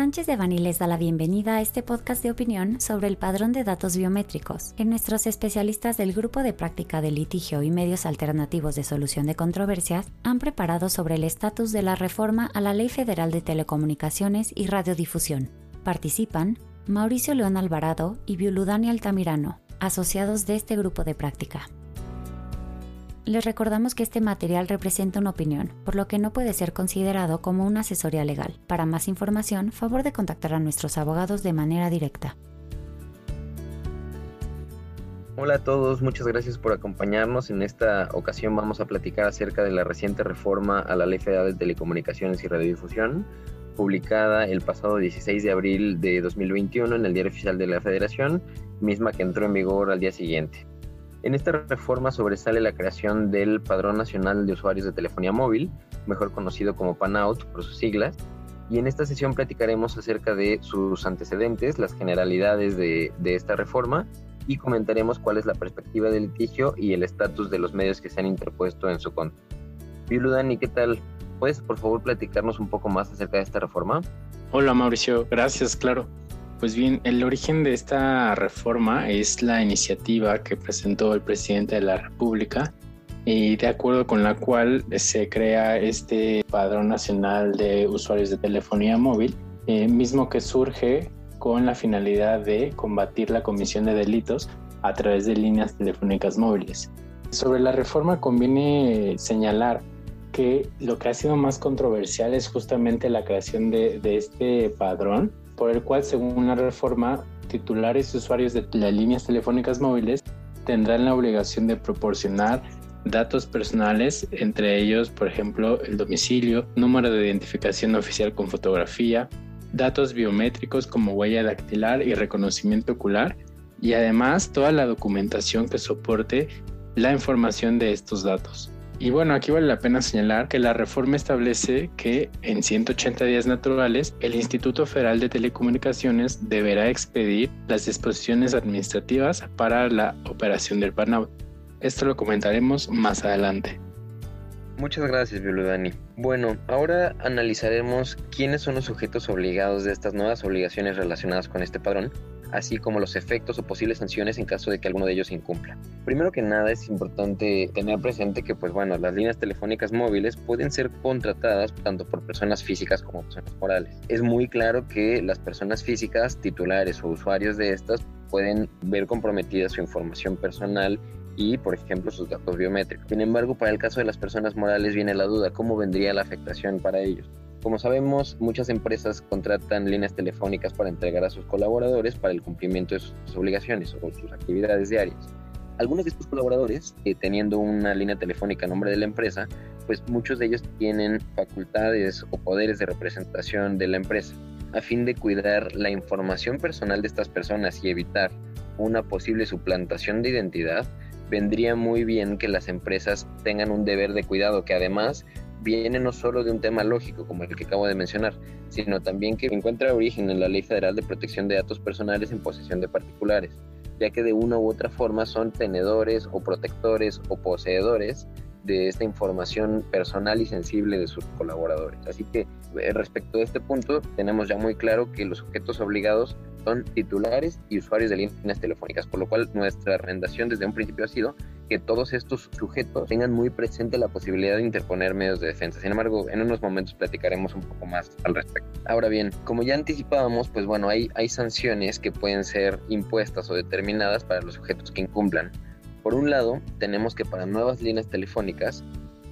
Sánchez de Bani les da la bienvenida a este podcast de opinión sobre el padrón de datos biométricos, que nuestros especialistas del Grupo de Práctica de Litigio y Medios Alternativos de Solución de Controversias han preparado sobre el estatus de la reforma a la Ley Federal de Telecomunicaciones y Radiodifusión. Participan Mauricio León Alvarado y Violudani Altamirano, asociados de este grupo de práctica. Les recordamos que este material representa una opinión, por lo que no puede ser considerado como una asesoría legal. Para más información, favor de contactar a nuestros abogados de manera directa. Hola a todos, muchas gracias por acompañarnos. En esta ocasión vamos a platicar acerca de la reciente reforma a la Ley Federal de Telecomunicaciones y Radiodifusión, publicada el pasado 16 de abril de 2021 en el Diario Oficial de la Federación, misma que entró en vigor al día siguiente. En esta reforma sobresale la creación del Padrón Nacional de Usuarios de Telefonía Móvil, mejor conocido como PANOUT por sus siglas, y en esta sesión platicaremos acerca de sus antecedentes, las generalidades de, esta reforma y comentaremos cuál es la perspectiva del litigio y el estatus de los medios que se han interpuesto en su contra. Dani, ¿qué tal? ¿Puedes por favor platicarnos un poco más acerca de esta reforma? Hola Mauricio, gracias, claro. Pues bien, el origen de esta reforma es la iniciativa que presentó el presidente de la República y de acuerdo con la cual se crea este Padrón Nacional de Usuarios de Telefonía Móvil, eh, mismo que surge con la finalidad de combatir la comisión de delitos a través de líneas telefónicas móviles. Sobre la reforma conviene señalar que lo que ha sido más controversial es justamente la creación de, de este padrón por el cual, según la reforma, titulares y usuarios de las líneas telefónicas móviles tendrán la obligación de proporcionar datos personales, entre ellos, por ejemplo, el domicilio, número de identificación oficial con fotografía, datos biométricos como huella dactilar y reconocimiento ocular, y además toda la documentación que soporte la información de estos datos. Y bueno, aquí vale la pena señalar que la reforma establece que en 180 días naturales el Instituto Federal de Telecomunicaciones deberá expedir las disposiciones administrativas para la operación del PANAUT. Esto lo comentaremos más adelante. Muchas gracias, Dani. Bueno, ahora analizaremos quiénes son los sujetos obligados de estas nuevas obligaciones relacionadas con este padrón así como los efectos o posibles sanciones en caso de que alguno de ellos incumpla. Primero que nada es importante tener presente que pues bueno, las líneas telefónicas móviles pueden ser contratadas tanto por personas físicas como personas morales. Es muy claro que las personas físicas, titulares o usuarios de estas pueden ver comprometida su información personal y, por ejemplo, sus datos biométricos. Sin embargo, para el caso de las personas morales viene la duda, ¿cómo vendría la afectación para ellos? Como sabemos, muchas empresas contratan líneas telefónicas para entregar a sus colaboradores para el cumplimiento de sus obligaciones o sus actividades diarias. Algunos de estos colaboradores, eh, teniendo una línea telefónica a nombre de la empresa, pues muchos de ellos tienen facultades o poderes de representación de la empresa. A fin de cuidar la información personal de estas personas y evitar una posible suplantación de identidad, vendría muy bien que las empresas tengan un deber de cuidado que además viene no solo de un tema lógico como el que acabo de mencionar, sino también que encuentra origen en la Ley Federal de Protección de Datos Personales en posesión de particulares, ya que de una u otra forma son tenedores o protectores o poseedores de esta información personal y sensible de sus colaboradores. Así que eh, respecto a este punto, tenemos ya muy claro que los sujetos obligados son titulares y usuarios de líneas telefónicas, por lo cual nuestra recomendación desde un principio ha sido que todos estos sujetos tengan muy presente la posibilidad de interponer medios de defensa. Sin embargo, en unos momentos platicaremos un poco más al respecto. Ahora bien, como ya anticipábamos, pues bueno, hay, hay sanciones que pueden ser impuestas o determinadas para los sujetos que incumplan. Por un lado, tenemos que para nuevas líneas telefónicas,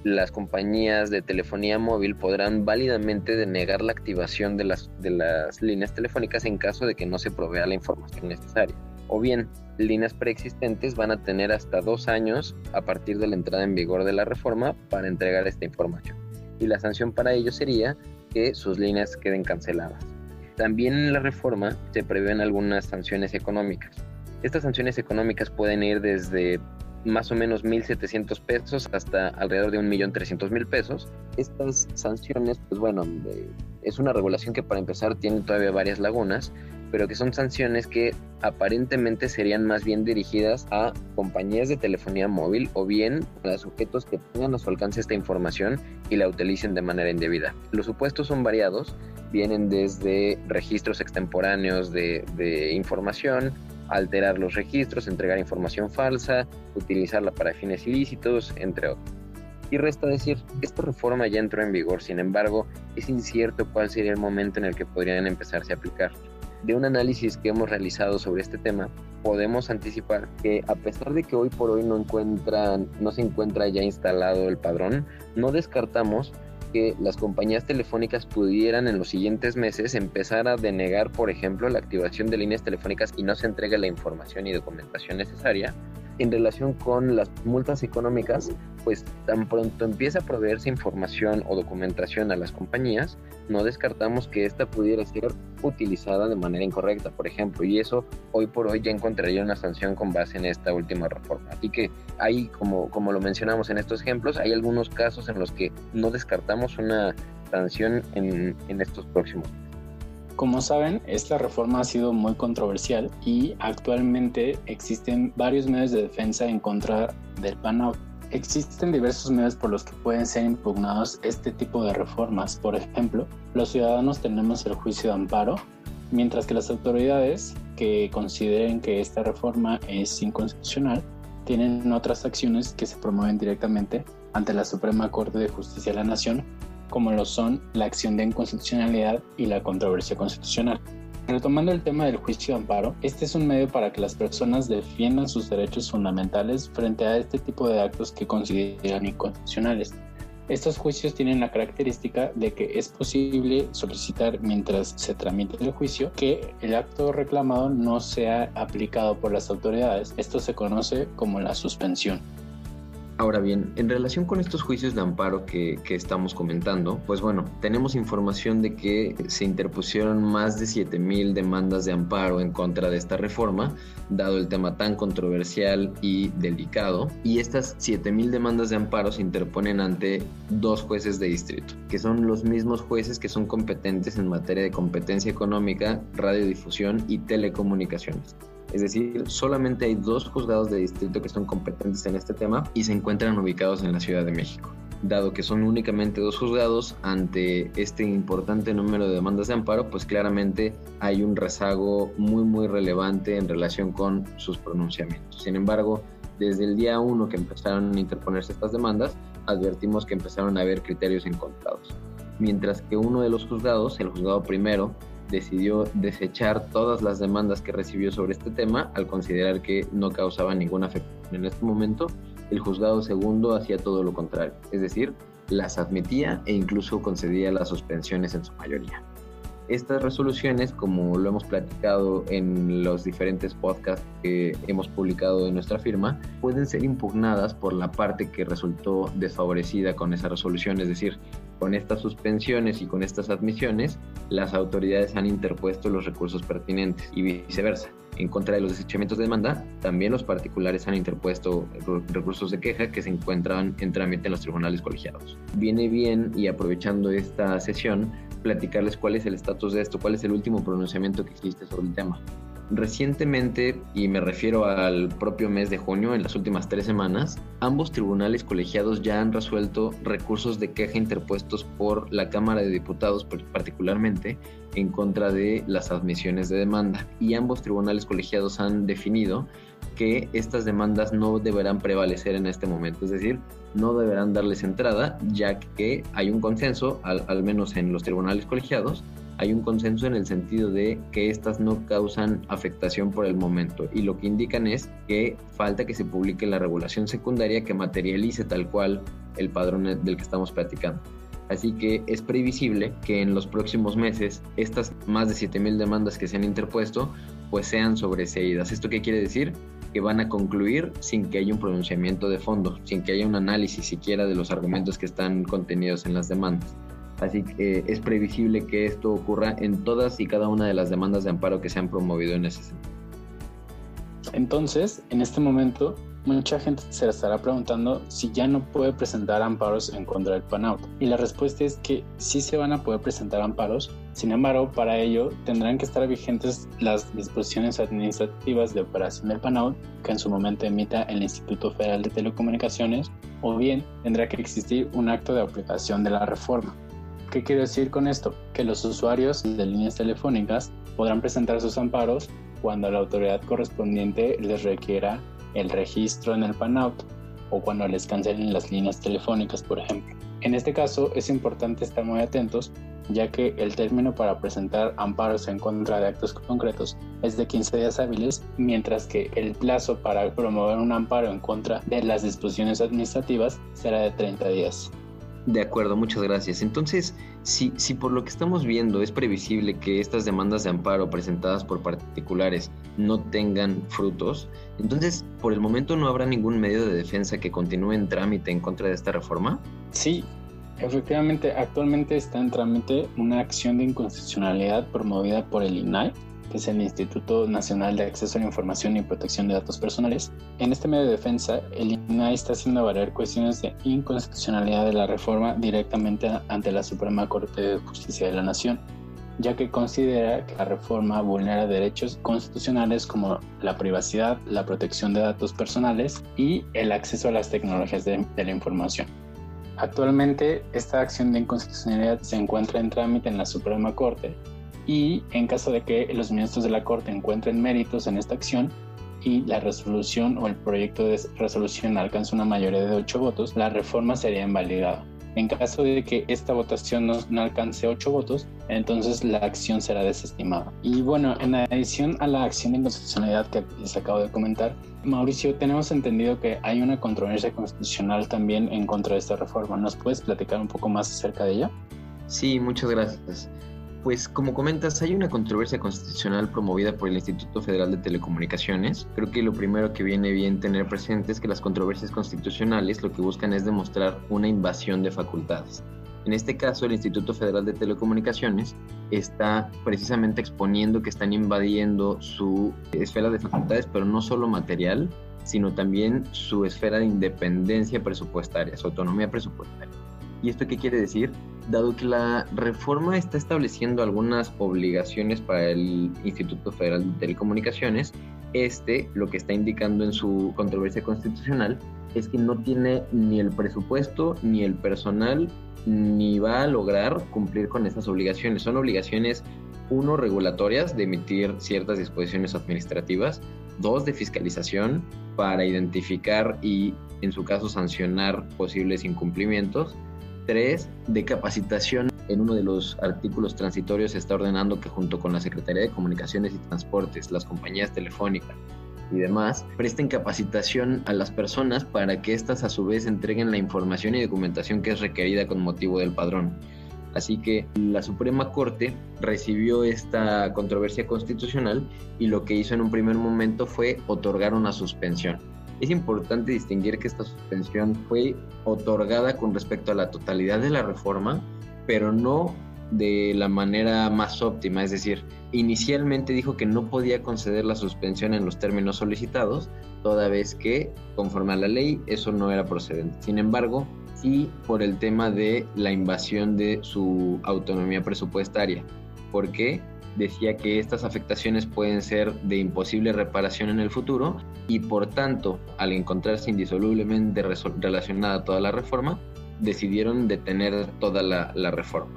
las compañías de telefonía móvil podrán válidamente denegar la activación de las, de las líneas telefónicas en caso de que no se provea la información necesaria. O bien, líneas preexistentes van a tener hasta dos años a partir de la entrada en vigor de la reforma para entregar esta información. Y la sanción para ello sería que sus líneas queden canceladas. También en la reforma se prevén algunas sanciones económicas. Estas sanciones económicas pueden ir desde más o menos 1.700 pesos hasta alrededor de 1.300.000 pesos. Estas sanciones, pues bueno, es una regulación que para empezar tiene todavía varias lagunas, pero que son sanciones que aparentemente serían más bien dirigidas a compañías de telefonía móvil o bien a sujetos que tengan a su alcance esta información y la utilicen de manera indebida. Los supuestos son variados, vienen desde registros extemporáneos de, de información, alterar los registros, entregar información falsa, utilizarla para fines ilícitos, entre otros. Y resta decir, esta reforma ya entró en vigor, sin embargo, es incierto cuál sería el momento en el que podrían empezarse a aplicar. De un análisis que hemos realizado sobre este tema, podemos anticipar que a pesar de que hoy por hoy no, no se encuentra ya instalado el padrón, no descartamos que las compañías telefónicas pudieran en los siguientes meses empezar a denegar, por ejemplo, la activación de líneas telefónicas y no se entregue la información y documentación necesaria en relación con las multas económicas, pues tan pronto empieza a proveerse información o documentación a las compañías, no descartamos que esta pudiera ser utilizada de manera incorrecta, por ejemplo, y eso hoy por hoy ya encontraría una sanción con base en esta última reforma. Así que hay, como, como lo mencionamos en estos ejemplos, hay algunos casos en los que no descartamos una sanción en, en estos próximos como saben, esta reforma ha sido muy controversial y actualmente existen varios medios de defensa en contra del PAN Existen diversos medios por los que pueden ser impugnados este tipo de reformas. Por ejemplo, los ciudadanos tenemos el juicio de amparo, mientras que las autoridades que consideren que esta reforma es inconstitucional tienen otras acciones que se promueven directamente ante la Suprema Corte de Justicia de la Nación como lo son la acción de inconstitucionalidad y la controversia constitucional. Retomando el tema del juicio de amparo, este es un medio para que las personas defiendan sus derechos fundamentales frente a este tipo de actos que consideran inconstitucionales. Estos juicios tienen la característica de que es posible solicitar mientras se tramite el juicio que el acto reclamado no sea aplicado por las autoridades. Esto se conoce como la suspensión. Ahora bien, en relación con estos juicios de amparo que, estamos comentando, pues bueno, tenemos información de que se interpusieron más de 7.000 demandas de amparo en contra de esta reforma, dado el tema tan controversial y delicado. Y estas 7.000 demandas de amparo se interponen ante dos jueces de distrito, que son los mismos jueces que son competentes en materia de competencia económica, radiodifusión y telecomunicaciones. Es decir, solamente hay dos juzgados de distrito que son competentes en este tema y se encuentran ubicados en la Ciudad de México. Dado que son únicamente dos juzgados ante este importante número de demandas de amparo, pues claramente hay un rezago muy muy relevante en relación con sus pronunciamientos. Sin embargo, desde el día uno que empezaron a interponerse estas demandas, advertimos que empezaron a haber criterios encontrados. Mientras que uno de los juzgados, el juzgado primero, decidió desechar todas las demandas que recibió sobre este tema al considerar que no causaba ninguna afectación. En este momento, el juzgado segundo hacía todo lo contrario, es decir, las admitía e incluso concedía las suspensiones en su mayoría. Estas resoluciones, como lo hemos platicado en los diferentes podcasts que hemos publicado en nuestra firma, pueden ser impugnadas por la parte que resultó desfavorecida con esa resolución, es decir, con estas suspensiones y con estas admisiones, las autoridades han interpuesto los recursos pertinentes y viceversa. En contra de los desechamientos de demanda, también los particulares han interpuesto recursos de queja que se encuentran en trámite en los tribunales colegiados. Viene bien y aprovechando esta sesión, platicarles cuál es el estatus de esto, cuál es el último pronunciamiento que existe sobre el tema. Recientemente, y me refiero al propio mes de junio, en las últimas tres semanas, ambos tribunales colegiados ya han resuelto recursos de queja interpuestos por la Cámara de Diputados particularmente en contra de las admisiones de demanda. Y ambos tribunales colegiados han definido que estas demandas no deberán prevalecer en este momento, es decir, no deberán darles entrada, ya que hay un consenso, al, menos en los tribunales colegiados, hay un consenso en el sentido de que estas no causan afectación por el momento y lo que indican es que falta que se publique la regulación secundaria que materialice tal cual el padrón del que estamos platicando. Así que es previsible que en los próximos meses estas más de 7.000 demandas que se han interpuesto pues sean sobreseídas. ¿Esto qué quiere decir? Que van a concluir sin que haya un pronunciamiento de fondo, sin que haya un análisis siquiera de los argumentos que están contenidos en las demandas. Así que es previsible que esto ocurra en todas y cada una de las demandas de amparo que se han promovido en ese sentido. Entonces, en este momento, mucha gente se estará preguntando si ya no puede presentar amparos en contra del PANAUT. Y la respuesta es que sí se van a poder presentar amparos, sin embargo, para ello tendrán que estar vigentes las disposiciones administrativas de operación del PANAUT que en su momento emita el Instituto Federal de Telecomunicaciones, o bien tendrá que existir un acto de aplicación de la reforma. ¿Qué quiero decir con esto? Que los usuarios de líneas telefónicas podrán presentar sus amparos cuando la autoridad correspondiente les requiera el registro en el PANOUT o cuando les cancelen las líneas telefónicas, por ejemplo. En este caso es importante estar muy atentos ya que el término para presentar amparos en contra de actos concretos es de 15 días hábiles, mientras que el plazo para promover un amparo en contra de las disposiciones administrativas será de 30 días. De acuerdo, muchas gracias. Entonces, si, si por lo que estamos viendo es previsible que estas demandas de amparo presentadas por particulares no tengan frutos, entonces, ¿por el momento no habrá ningún medio de defensa que continúe en trámite en contra de esta reforma? Sí, efectivamente, actualmente está en trámite una acción de inconstitucionalidad promovida por el INAI que es el Instituto Nacional de Acceso a la Información y Protección de Datos Personales. En este medio de defensa, el INAI está haciendo variar cuestiones de inconstitucionalidad de la reforma directamente ante la Suprema Corte de Justicia de la Nación, ya que considera que la reforma vulnera derechos constitucionales como la privacidad, la protección de datos personales y el acceso a las tecnologías de la información. Actualmente, esta acción de inconstitucionalidad se encuentra en trámite en la Suprema Corte y en caso de que los ministros de la Corte encuentren méritos en esta acción y la resolución o el proyecto de resolución alcance una mayoría de ocho votos, la reforma sería invalidada. En caso de que esta votación no, alcance ocho votos, entonces la acción será desestimada. Y bueno, en adición a la acción de inconstitucionalidad que les acabo de comentar, Mauricio, tenemos entendido que hay una controversia constitucional también en contra de esta reforma. ¿Nos puedes platicar un poco más acerca de ella? Sí, muchas gracias. Pues como comentas, hay una controversia constitucional promovida por el Instituto Federal de Telecomunicaciones. Creo que lo primero que viene bien tener presente es que las controversias constitucionales lo que buscan es demostrar una invasión de facultades. En este caso, el Instituto Federal de Telecomunicaciones está precisamente exponiendo que están invadiendo su esfera de facultades, pero no solo material, sino también su esfera de independencia presupuestaria, su autonomía presupuestaria. ¿Y esto qué quiere decir? Dado que la reforma está estableciendo algunas obligaciones para el Instituto Federal de Telecomunicaciones, este lo que está indicando en su controversia constitucional es que no tiene ni el presupuesto, ni el personal, ni va a lograr cumplir con estas obligaciones. Son obligaciones, uno, regulatorias, de emitir ciertas disposiciones administrativas, dos, de fiscalización, para identificar y, en su caso, sancionar posibles incumplimientos, 3 de capacitación. En uno de los artículos transitorios está ordenando que junto con la Secretaría de Comunicaciones y Transportes, las compañías telefónicas y demás, presten capacitación a las personas para que éstas a su vez entreguen la información y documentación que es requerida con motivo del padrón. Así que la Suprema Corte recibió esta controversia constitucional y lo que hizo en un primer momento fue otorgar una suspensión es importante distinguir que esta suspensión fue otorgada con respecto a la totalidad de la reforma, pero no de la manera más óptima, es decir, inicialmente dijo que no podía conceder la suspensión en los términos solicitados, toda vez que, conforme a la ley, eso no era procedente. Sin embargo, sí por el tema de la invasión de su autonomía presupuestaria. ¿Por qué? Decía que estas afectaciones pueden ser de imposible reparación en el futuro y por tanto, al encontrarse indisolublemente relacionada toda la reforma, decidieron detener toda la, la reforma.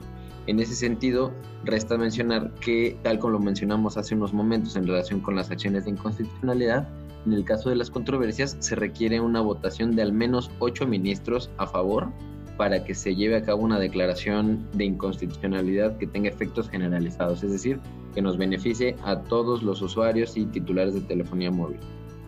En ese sentido, resta mencionar que, tal como lo mencionamos hace unos momentos en relación con las acciones de inconstitucionalidad, en el caso de las controversias se requiere una votación de al menos ocho ministros a favor para que se lleve a cabo una declaración de inconstitucionalidad que tenga efectos generalizados, es decir, que nos beneficie a todos los usuarios y titulares de telefonía móvil.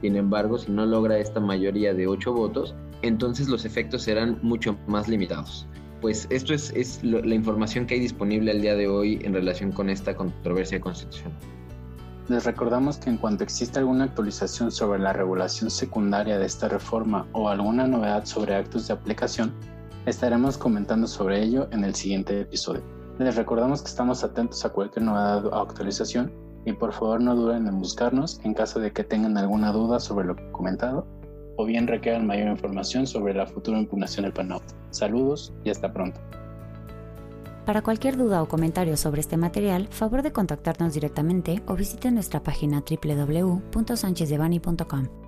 Sin embargo, si no logra esta mayoría de ocho votos, entonces los efectos serán mucho más limitados. Pues esto es, es la información que hay disponible al día de hoy en relación con esta controversia constitucional. Les recordamos que en cuanto exista alguna actualización sobre la regulación secundaria de esta reforma o alguna novedad sobre actos de aplicación, Estaremos comentando sobre ello en el siguiente episodio. Les recordamos que estamos atentos a cualquier novedad o actualización y por favor no duden en buscarnos en caso de que tengan alguna duda sobre lo comentado o bien requieran mayor información sobre la futura impugnación del PANOP. Saludos y hasta pronto. Para cualquier duda o comentario sobre este material, favor de contactarnos directamente o visite nuestra página www.sanchezdevani.com.